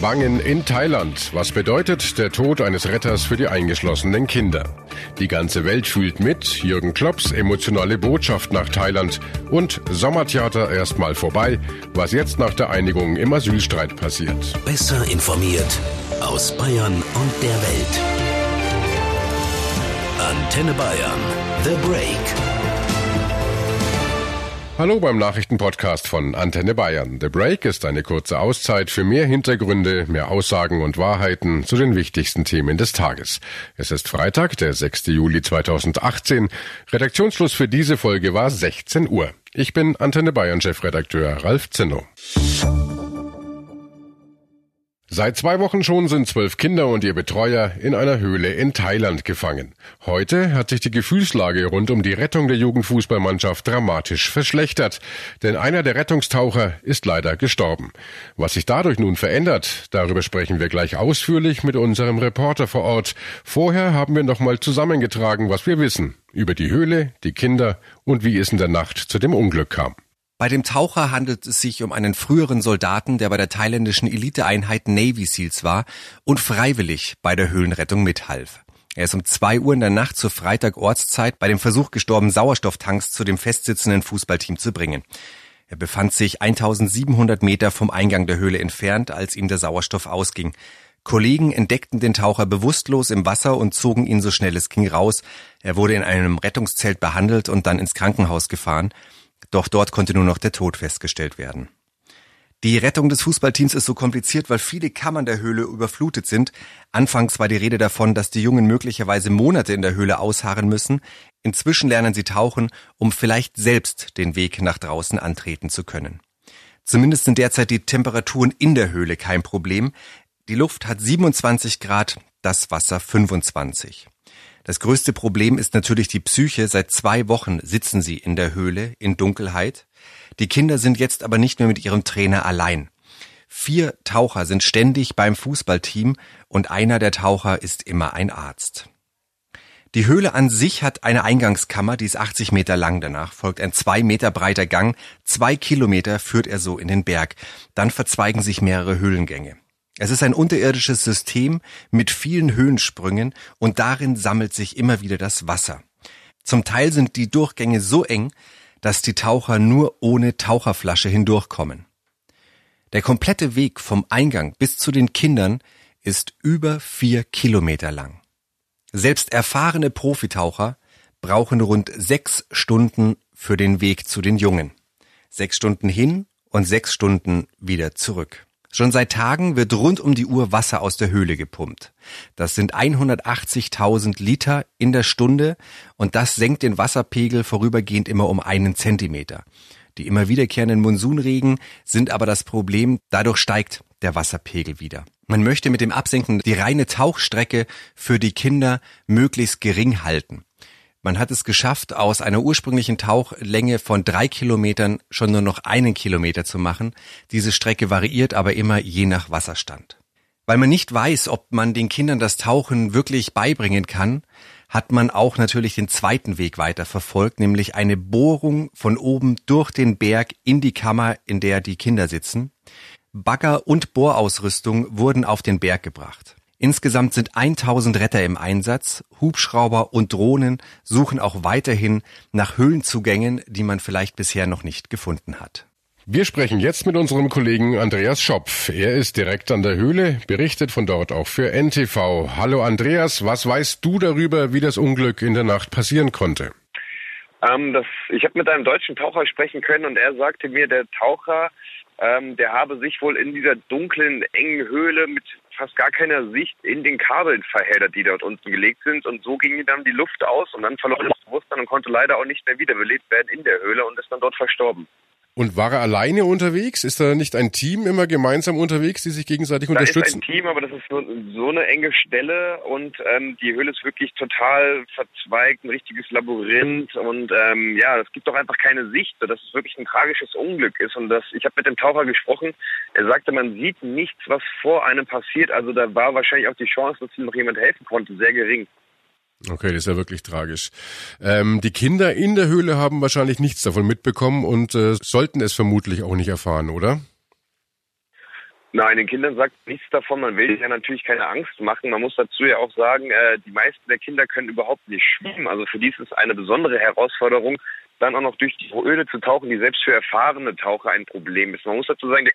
Bangen in Thailand. Was bedeutet der Tod eines Retters für die eingeschlossenen Kinder? Die ganze Welt fühlt mit. Jürgen Klopps emotionale Botschaft nach Thailand und Sommertheater erstmal vorbei. Was jetzt nach der Einigung im Asylstreit passiert. Besser informiert aus Bayern und der Welt. Antenne Bayern. The Break. Hallo beim Nachrichtenpodcast von Antenne Bayern. The Break ist eine kurze Auszeit für mehr Hintergründe, mehr Aussagen und Wahrheiten zu den wichtigsten Themen des Tages. Es ist Freitag, der 6. Juli 2018. Redaktionsschluss für diese Folge war 16 Uhr. Ich bin Antenne Bayern Chefredakteur Ralf Zinno. Seit zwei Wochen schon sind zwölf Kinder und ihr Betreuer in einer Höhle in Thailand gefangen. Heute hat sich die Gefühlslage rund um die Rettung der Jugendfußballmannschaft dramatisch verschlechtert, denn einer der Rettungstaucher ist leider gestorben. Was sich dadurch nun verändert, darüber sprechen wir gleich ausführlich mit unserem Reporter vor Ort. Vorher haben wir nochmal zusammengetragen, was wir wissen über die Höhle, die Kinder und wie es in der Nacht zu dem Unglück kam. Bei dem Taucher handelt es sich um einen früheren Soldaten, der bei der thailändischen Eliteeinheit Navy Seals war und freiwillig bei der Höhlenrettung mithalf. Er ist um zwei Uhr in der Nacht zur Freitag Ortszeit bei dem Versuch gestorben, Sauerstofftanks zu dem festsitzenden Fußballteam zu bringen. Er befand sich 1700 Meter vom Eingang der Höhle entfernt, als ihm der Sauerstoff ausging. Kollegen entdeckten den Taucher bewusstlos im Wasser und zogen ihn so schnell es ging raus. Er wurde in einem Rettungszelt behandelt und dann ins Krankenhaus gefahren. Doch dort konnte nur noch der Tod festgestellt werden. Die Rettung des Fußballteams ist so kompliziert, weil viele Kammern der Höhle überflutet sind. Anfangs war die Rede davon, dass die Jungen möglicherweise Monate in der Höhle ausharren müssen. Inzwischen lernen sie tauchen, um vielleicht selbst den Weg nach draußen antreten zu können. Zumindest sind derzeit die Temperaturen in der Höhle kein Problem. Die Luft hat 27 Grad, das Wasser 25. Das größte Problem ist natürlich die Psyche. Seit zwei Wochen sitzen sie in der Höhle in Dunkelheit. Die Kinder sind jetzt aber nicht mehr mit ihrem Trainer allein. Vier Taucher sind ständig beim Fußballteam und einer der Taucher ist immer ein Arzt. Die Höhle an sich hat eine Eingangskammer, die ist 80 Meter lang. Danach folgt ein zwei Meter breiter Gang. Zwei Kilometer führt er so in den Berg. Dann verzweigen sich mehrere Höhlengänge. Es ist ein unterirdisches System mit vielen Höhensprüngen und darin sammelt sich immer wieder das Wasser. Zum Teil sind die Durchgänge so eng, dass die Taucher nur ohne Taucherflasche hindurchkommen. Der komplette Weg vom Eingang bis zu den Kindern ist über vier Kilometer lang. Selbst erfahrene Profitaucher brauchen rund sechs Stunden für den Weg zu den Jungen. Sechs Stunden hin und sechs Stunden wieder zurück. Schon seit Tagen wird rund um die Uhr Wasser aus der Höhle gepumpt. Das sind 180.000 Liter in der Stunde und das senkt den Wasserpegel vorübergehend immer um einen Zentimeter. Die immer wiederkehrenden Monsunregen sind aber das Problem, dadurch steigt der Wasserpegel wieder. Man möchte mit dem Absenken die reine Tauchstrecke für die Kinder möglichst gering halten. Man hat es geschafft, aus einer ursprünglichen Tauchlänge von drei Kilometern schon nur noch einen Kilometer zu machen. Diese Strecke variiert aber immer je nach Wasserstand. Weil man nicht weiß, ob man den Kindern das Tauchen wirklich beibringen kann, hat man auch natürlich den zweiten Weg weiter verfolgt, nämlich eine Bohrung von oben durch den Berg in die Kammer, in der die Kinder sitzen. Bagger und Bohrausrüstung wurden auf den Berg gebracht. Insgesamt sind 1000 Retter im Einsatz. Hubschrauber und Drohnen suchen auch weiterhin nach Höhlenzugängen, die man vielleicht bisher noch nicht gefunden hat. Wir sprechen jetzt mit unserem Kollegen Andreas Schopf. Er ist direkt an der Höhle, berichtet von dort auch für NTV. Hallo Andreas, was weißt du darüber, wie das Unglück in der Nacht passieren konnte? Ähm, das, ich habe mit einem deutschen Taucher sprechen können und er sagte mir, der Taucher, ähm, der habe sich wohl in dieser dunklen, engen Höhle mit fast gar keiner Sicht in den Kabeln verheddert, die dort unten gelegt sind. Und so ging dann die Luft aus und dann verlor er das Bewusstsein und konnte leider auch nicht mehr wiederbelebt werden in der Höhle und ist dann dort verstorben. Und war er alleine unterwegs? Ist da nicht ein Team immer gemeinsam unterwegs, die sich gegenseitig da unterstützen? Ist ein Team, aber das ist so, so eine enge Stelle und ähm, die Höhle ist wirklich total verzweigt, ein richtiges Labyrinth und ähm, ja, es gibt doch einfach keine Sicht, dass es wirklich ein tragisches Unglück ist. Und das, ich habe mit dem Taucher gesprochen, er sagte, man sieht nichts, was vor einem passiert. Also da war wahrscheinlich auch die Chance, dass ihm noch jemand helfen konnte, sehr gering. Okay, das ist ja wirklich tragisch. Ähm, die Kinder in der Höhle haben wahrscheinlich nichts davon mitbekommen und äh, sollten es vermutlich auch nicht erfahren, oder? Nein, den Kindern sagt nichts davon. Man will ja natürlich keine Angst machen. Man muss dazu ja auch sagen, äh, die meisten der Kinder können überhaupt nicht schwimmen. Also für die ist es eine besondere Herausforderung, dann auch noch durch die Öle zu tauchen, die selbst für erfahrene Taucher ein Problem ist. Man muss dazu sagen,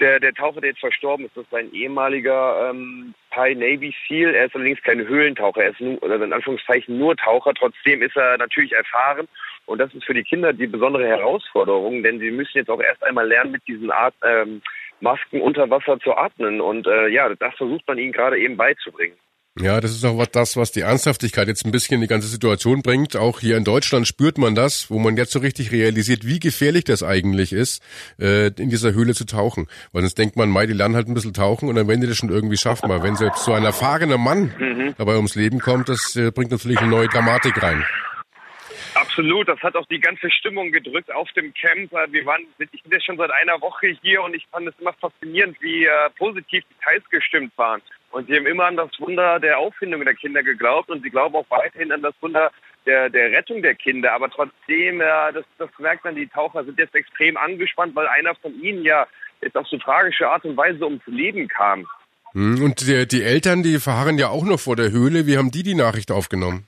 der, der Taucher, der jetzt verstorben ist, ist ein ehemaliger ähm, Thai Navy SEAL. Er ist allerdings kein Höhlentaucher, er ist nur, oder in Anführungszeichen nur Taucher. Trotzdem ist er natürlich erfahren. Und das ist für die Kinder die besondere Herausforderung, denn sie müssen jetzt auch erst einmal lernen, mit diesen Art, ähm, Masken unter Wasser zu atmen. Und äh, ja, das versucht man ihnen gerade eben beizubringen. Ja, das ist auch was, das, was die Ernsthaftigkeit jetzt ein bisschen in die ganze Situation bringt. Auch hier in Deutschland spürt man das, wo man jetzt so richtig realisiert, wie gefährlich das eigentlich ist, äh, in dieser Höhle zu tauchen. Weil sonst denkt man, mei, die lernen halt ein bisschen tauchen und dann werden die das schon irgendwie schaffen. Aber wenn selbst so ein erfahrener Mann mhm. dabei ums Leben kommt, das äh, bringt natürlich eine neue Dramatik rein. Absolut, das hat auch die ganze Stimmung gedrückt auf dem Camp. Äh, wir waren, ich bin jetzt schon seit einer Woche hier und ich fand es immer faszinierend, wie äh, positiv die Teils gestimmt waren. Und sie haben immer an das Wunder der Auffindung der Kinder geglaubt und sie glauben auch weiterhin an das Wunder der, der Rettung der Kinder. Aber trotzdem, äh, das, das merkt man, die Taucher sind jetzt extrem angespannt, weil einer von ihnen ja jetzt auf so tragische Art und Weise ums Leben kam. Hm, und die, die Eltern, die verharren ja auch noch vor der Höhle. Wie haben die die Nachricht aufgenommen?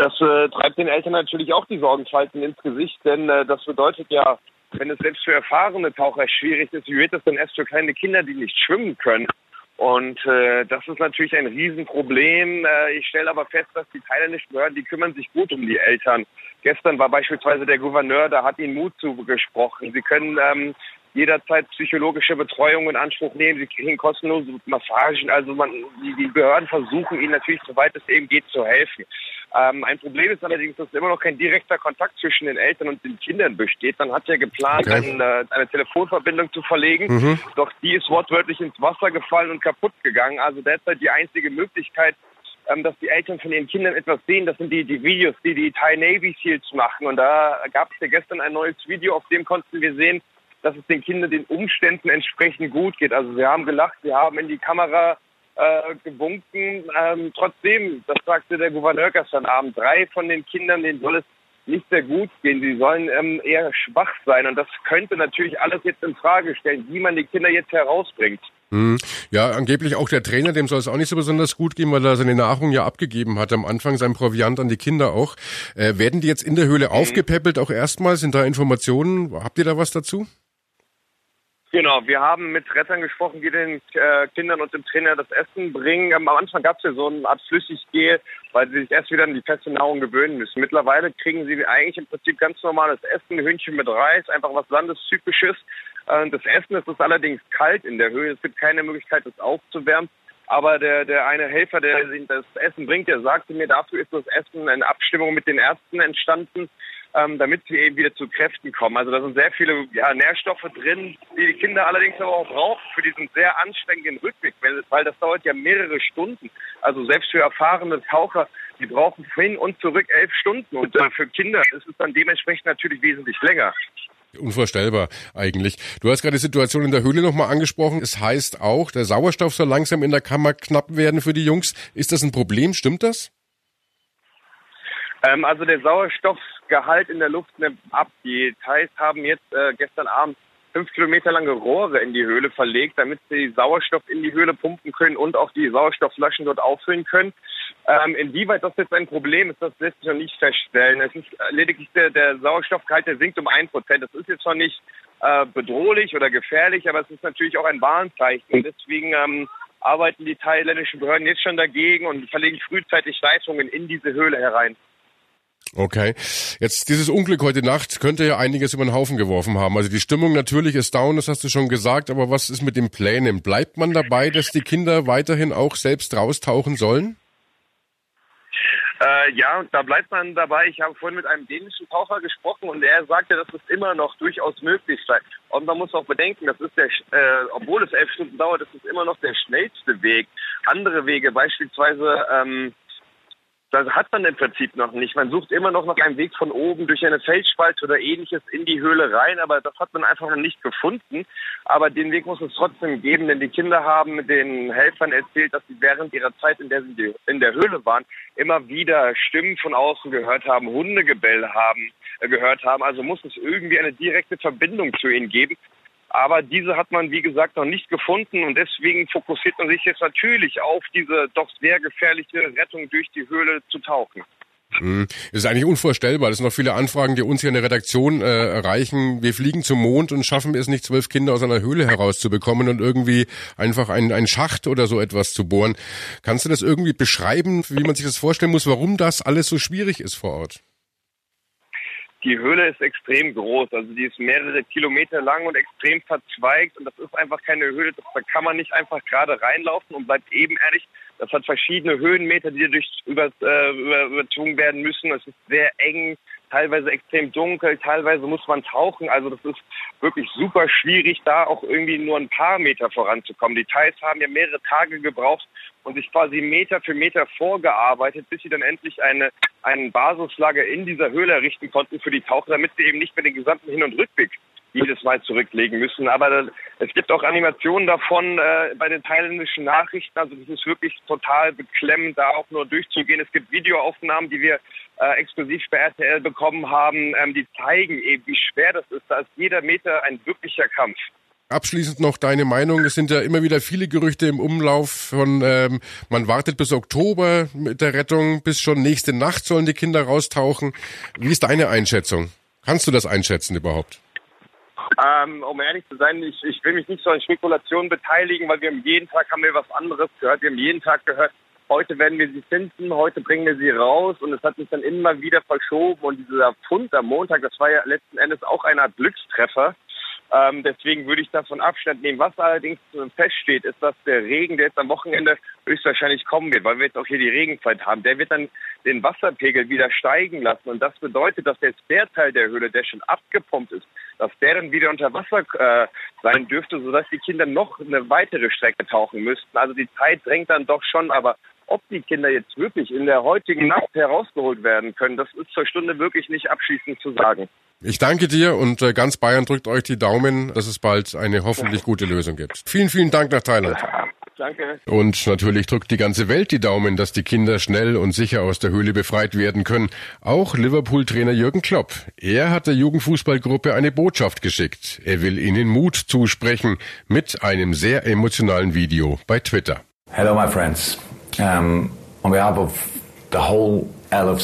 Das äh, treibt den Eltern natürlich auch die Sorgenfalten ins Gesicht, denn äh, das bedeutet ja, wenn es selbst für erfahrene Taucher schwierig ist, wie wird es denn erst für kleine Kinder, die nicht schwimmen können? Und äh, das ist natürlich ein Riesenproblem. Äh, ich stelle aber fest, dass die thailändischen Behörden, die kümmern sich gut um die Eltern. Gestern war beispielsweise der Gouverneur, da hat ihnen Mut zugesprochen. Sie können ähm, jederzeit psychologische Betreuung in Anspruch nehmen. Sie kriegen kostenlose Massagen. Also man, die, die Behörden versuchen ihnen natürlich, soweit es eben geht, zu helfen. Ähm, ein Problem ist allerdings, dass immer noch kein direkter Kontakt zwischen den Eltern und den Kindern besteht. Man hat ja geplant, okay. eine, eine, Telefonverbindung zu verlegen, mhm. doch die ist wortwörtlich ins Wasser gefallen und kaputt gegangen. Also derzeit die einzige Möglichkeit, ähm, dass die Eltern von ihren Kindern etwas sehen, das sind die, die Videos, die die Thai Navy Seals machen. Und da gab es ja gestern ein neues Video, auf dem konnten wir sehen, dass es den Kindern den Umständen entsprechend gut geht. Also sie haben gelacht, sie haben in die Kamera äh, gewunken. Ähm, trotzdem, das sagte der Gouverneur gestern Abend, drei von den Kindern, denen soll es nicht sehr gut gehen. Sie sollen ähm, eher schwach sein. Und das könnte natürlich alles jetzt in Frage stellen, wie man die Kinder jetzt herausbringt. Hm. Ja, angeblich auch der Trainer, dem soll es auch nicht so besonders gut gehen, weil er seine Nahrung ja abgegeben hat am Anfang, sein Proviant an die Kinder auch. Äh, werden die jetzt in der Höhle mhm. aufgepäppelt auch erstmal? Sind da Informationen? Habt ihr da was dazu? Genau, wir haben mit Rettern gesprochen, die den äh, Kindern und dem Trainer das Essen bringen. Ähm, am Anfang gab es ja so eine Art Flüssiggel, weil sie sich erst wieder an die feste Nahrung gewöhnen müssen. Mittlerweile kriegen sie eigentlich im Prinzip ganz normales Essen, Hühnchen mit Reis, einfach was Landestypisches. Äh, das Essen ist es allerdings kalt in der Höhe. Es gibt keine Möglichkeit, es aufzuwärmen. Aber der, der eine Helfer, der das Essen bringt, der sagte mir, dafür ist das Essen in Abstimmung mit den Ärzten entstanden ähm, damit sie eben wieder zu Kräften kommen. Also da sind sehr viele ja, Nährstoffe drin, die die Kinder allerdings aber auch brauchen für diesen sehr anstrengenden Rückweg, weil das dauert ja mehrere Stunden. Also selbst für erfahrene Taucher, die brauchen hin und zurück elf Stunden und äh, für Kinder ist es dann dementsprechend natürlich wesentlich länger. Unvorstellbar eigentlich. Du hast gerade die Situation in der Höhle nochmal angesprochen. Es heißt auch, der Sauerstoff soll langsam in der Kammer knapp werden für die Jungs. Ist das ein Problem? Stimmt das? Ähm, also der Sauerstoffgehalt in der Luft nimmt ab. Die Thais haben jetzt äh, gestern Abend fünf Kilometer lange Rohre in die Höhle verlegt, damit sie Sauerstoff in die Höhle pumpen können und auch die Sauerstoffflaschen dort auffüllen können. Ähm, inwieweit das jetzt ein Problem ist, das lässt sich noch nicht feststellen. Es ist lediglich der, der Sauerstoffgehalt, der sinkt um ein Prozent. Das ist jetzt noch nicht äh, bedrohlich oder gefährlich, aber es ist natürlich auch ein Warnzeichen. Deswegen ähm, arbeiten die thailändischen Behörden jetzt schon dagegen und verlegen frühzeitig Leitungen in diese Höhle herein. Okay. Jetzt dieses Unglück heute Nacht könnte ja einiges über den Haufen geworfen haben. Also die Stimmung natürlich ist down, das hast du schon gesagt, aber was ist mit den Plänen? Bleibt man dabei, dass die Kinder weiterhin auch selbst raustauchen sollen? Äh, ja, da bleibt man dabei. Ich habe vorhin mit einem dänischen Taucher gesprochen und er sagte, dass es immer noch durchaus möglich sei. Und man muss auch bedenken, das ist der, äh, obwohl es elf Stunden dauert, das ist immer noch der schnellste Weg. Andere Wege, beispielsweise ähm, das hat man im Prinzip noch nicht. Man sucht immer noch nach einem Weg von oben durch eine Felsspalte oder ähnliches in die Höhle rein, aber das hat man einfach noch nicht gefunden. Aber den Weg muss es trotzdem geben, denn die Kinder haben den Helfern erzählt, dass sie während ihrer Zeit, in der sie in der Höhle waren, immer wieder Stimmen von außen gehört haben, Hundegebell haben, äh, gehört haben. Also muss es irgendwie eine direkte Verbindung zu ihnen geben. Aber diese hat man, wie gesagt, noch nicht gefunden und deswegen fokussiert man sich jetzt natürlich auf diese doch sehr gefährliche Rettung durch die Höhle zu tauchen. Hm. Es ist eigentlich unvorstellbar. Es sind noch viele Anfragen, die uns hier in der Redaktion äh, erreichen. Wir fliegen zum Mond und schaffen es nicht, zwölf Kinder aus einer Höhle herauszubekommen und irgendwie einfach einen, einen Schacht oder so etwas zu bohren. Kannst du das irgendwie beschreiben, wie man sich das vorstellen muss, warum das alles so schwierig ist vor Ort? Die Höhle ist extrem groß, also die ist mehrere Kilometer lang und extrem verzweigt und das ist einfach keine Höhle, da kann man nicht einfach gerade reinlaufen und bleibt ebenerdig. Das hat verschiedene Höhenmeter, die durch über, äh, über, überzogen werden müssen. Es ist sehr eng, teilweise extrem dunkel, teilweise muss man tauchen. Also das ist wirklich super schwierig, da auch irgendwie nur ein paar Meter voranzukommen. Die Thais haben ja mehrere Tage gebraucht und sich quasi Meter für Meter vorgearbeitet, bis sie dann endlich eine, einen Basislager in dieser Höhle errichten konnten für die Taucher, damit sie eben nicht mehr den gesamten Hin- und Rückweg jedes Mal zurücklegen müssen. Aber es gibt auch Animationen davon äh, bei den thailändischen Nachrichten. Also das ist wirklich total beklemmend, da auch nur durchzugehen. Es gibt Videoaufnahmen, die wir äh, exklusiv bei RTL bekommen haben, ähm, die zeigen eben, wie schwer das ist. Da ist jeder Meter ein wirklicher Kampf. Abschließend noch deine Meinung. Es sind ja immer wieder viele Gerüchte im Umlauf von, ähm, man wartet bis Oktober mit der Rettung, bis schon nächste Nacht sollen die Kinder raustauchen. Wie ist deine Einschätzung? Kannst du das einschätzen überhaupt? Ähm, um ehrlich zu sein, ich, ich will mich nicht so an Spekulationen beteiligen, weil wir jeden Tag haben wir was anderes gehört. Wir haben jeden Tag gehört, heute werden wir sie finden, heute bringen wir sie raus und es hat sich dann immer wieder verschoben und dieser Fund am Montag, das war ja letzten Endes auch eine Art Glückstreffer. Ähm, deswegen würde ich davon Abstand nehmen. Was allerdings feststeht, ist, dass der Regen, der jetzt am Wochenende höchstwahrscheinlich kommen wird, weil wir jetzt auch hier die Regenzeit haben, der wird dann den Wasserpegel wieder steigen lassen. Und das bedeutet, dass jetzt der Teil der Höhle, der schon abgepumpt ist, dass der dann wieder unter Wasser äh, sein dürfte, sodass die Kinder noch eine weitere Strecke tauchen müssten. Also die Zeit drängt dann doch schon, aber ob die Kinder jetzt wirklich in der heutigen Nacht herausgeholt werden können, das ist zur Stunde wirklich nicht abschließend zu sagen. Ich danke dir und äh, ganz Bayern drückt euch die Daumen, dass es bald eine hoffentlich gute Lösung gibt. Vielen, vielen Dank nach Thailand. Danke. Und natürlich drückt die ganze Welt die Daumen, dass die Kinder schnell und sicher aus der Höhle befreit werden können. Auch Liverpool-Trainer Jürgen Klopp. Er hat der Jugendfußballgruppe eine Botschaft geschickt. Er will ihnen Mut zusprechen mit einem sehr emotionalen Video bei Twitter. Hello, my friends. Um, on behalf of the whole Hallo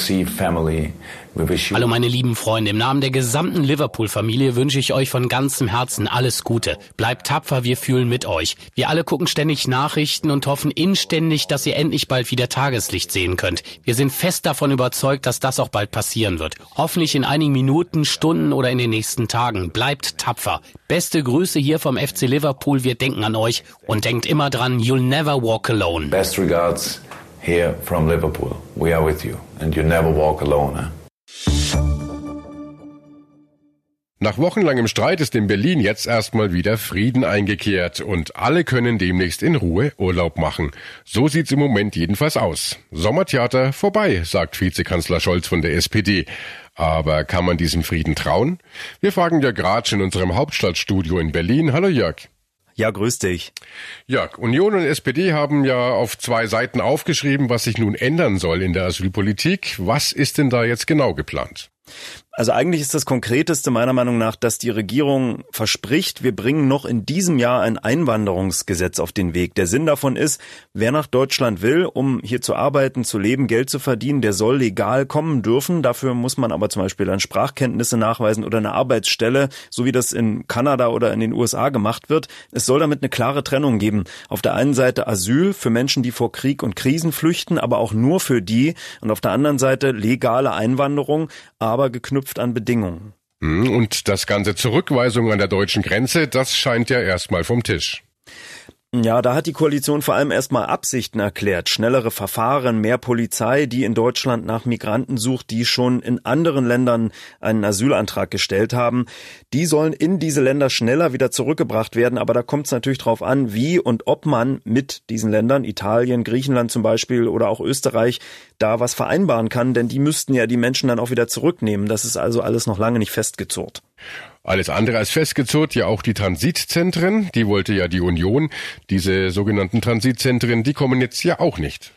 meine lieben Freunde, im Namen der gesamten Liverpool-Familie wünsche ich euch von ganzem Herzen alles Gute. Bleibt tapfer, wir fühlen mit euch. Wir alle gucken ständig Nachrichten und hoffen inständig, dass ihr endlich bald wieder Tageslicht sehen könnt. Wir sind fest davon überzeugt, dass das auch bald passieren wird. Hoffentlich in einigen Minuten, Stunden oder in den nächsten Tagen. Bleibt tapfer. Beste Grüße hier vom FC Liverpool, wir denken an euch und denkt immer dran, you'll never walk alone. Best regards here from Liverpool. We are with you and you never walk alone. Eh? Nach wochenlangem Streit ist in Berlin jetzt erstmal wieder Frieden eingekehrt und alle können demnächst in Ruhe Urlaub machen. So sieht's im Moment jedenfalls aus. Sommertheater vorbei, sagt Vizekanzler Scholz von der SPD. Aber kann man diesem Frieden trauen? Wir fragen Jörg Ratsch in unserem Hauptstadtstudio in Berlin. Hallo Jörg. Ja, grüß dich. Jörg, Union und SPD haben ja auf zwei Seiten aufgeschrieben, was sich nun ändern soll in der Asylpolitik. Was ist denn da jetzt genau geplant? Also eigentlich ist das Konkreteste meiner Meinung nach, dass die Regierung verspricht, wir bringen noch in diesem Jahr ein Einwanderungsgesetz auf den Weg. Der Sinn davon ist, wer nach Deutschland will, um hier zu arbeiten, zu leben, Geld zu verdienen, der soll legal kommen dürfen. Dafür muss man aber zum Beispiel dann Sprachkenntnisse nachweisen oder eine Arbeitsstelle, so wie das in Kanada oder in den USA gemacht wird. Es soll damit eine klare Trennung geben. Auf der einen Seite Asyl für Menschen, die vor Krieg und Krisen flüchten, aber auch nur für die. Und auf der anderen Seite legale Einwanderung, aber geknüpft geknüpft an Bedingungen. Hm, und das ganze Zurückweisung an der deutschen Grenze, das scheint ja erstmal vom Tisch. Ja, da hat die Koalition vor allem erstmal Absichten erklärt. Schnellere Verfahren, mehr Polizei, die in Deutschland nach Migranten sucht, die schon in anderen Ländern einen Asylantrag gestellt haben. Die sollen in diese Länder schneller wieder zurückgebracht werden. Aber da kommt es natürlich darauf an, wie und ob man mit diesen Ländern, Italien, Griechenland zum Beispiel oder auch Österreich, da was vereinbaren kann. Denn die müssten ja die Menschen dann auch wieder zurücknehmen. Das ist also alles noch lange nicht festgezurrt. Alles andere als festgezurrt, ja auch die Transitzentren, die wollte ja die Union. Diese sogenannten Transitzentren, die kommen jetzt ja auch nicht.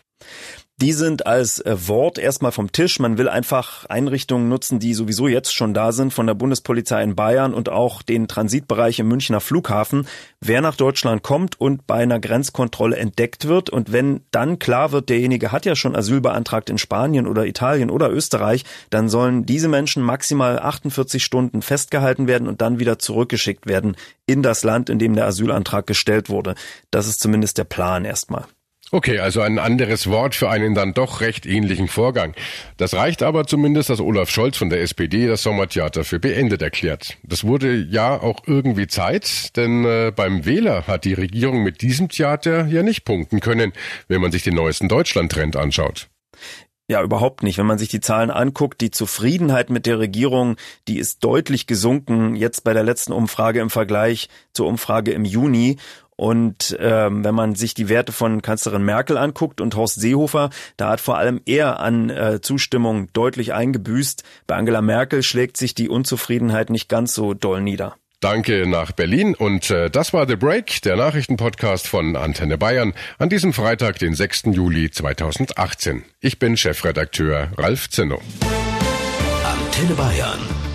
Die sind als äh, Wort erstmal vom Tisch. Man will einfach Einrichtungen nutzen, die sowieso jetzt schon da sind, von der Bundespolizei in Bayern und auch den Transitbereich im Münchner Flughafen. Wer nach Deutschland kommt und bei einer Grenzkontrolle entdeckt wird und wenn dann klar wird, derjenige hat ja schon Asyl beantragt in Spanien oder Italien oder Österreich, dann sollen diese Menschen maximal 48 Stunden festgehalten werden und dann wieder zurückgeschickt werden in das Land, in dem der Asylantrag gestellt wurde. Das ist zumindest der Plan erstmal. Okay, also ein anderes Wort für einen dann doch recht ähnlichen Vorgang. Das reicht aber zumindest, dass Olaf Scholz von der SPD das Sommertheater für beendet erklärt. Das wurde ja auch irgendwie Zeit, denn äh, beim Wähler hat die Regierung mit diesem Theater ja nicht punkten können, wenn man sich den neuesten Deutschland-Trend anschaut. Ja, überhaupt nicht. Wenn man sich die Zahlen anguckt, die Zufriedenheit mit der Regierung, die ist deutlich gesunken, jetzt bei der letzten Umfrage im Vergleich zur Umfrage im Juni. Und ähm, wenn man sich die Werte von Kanzlerin Merkel anguckt und Horst Seehofer, da hat vor allem er an äh, Zustimmung deutlich eingebüßt. Bei Angela Merkel schlägt sich die Unzufriedenheit nicht ganz so doll nieder. Danke nach Berlin und äh, das war The Break, der Nachrichtenpodcast von Antenne Bayern an diesem Freitag, den 6. Juli 2018. Ich bin Chefredakteur Ralf Zinno. Antenne Bayern.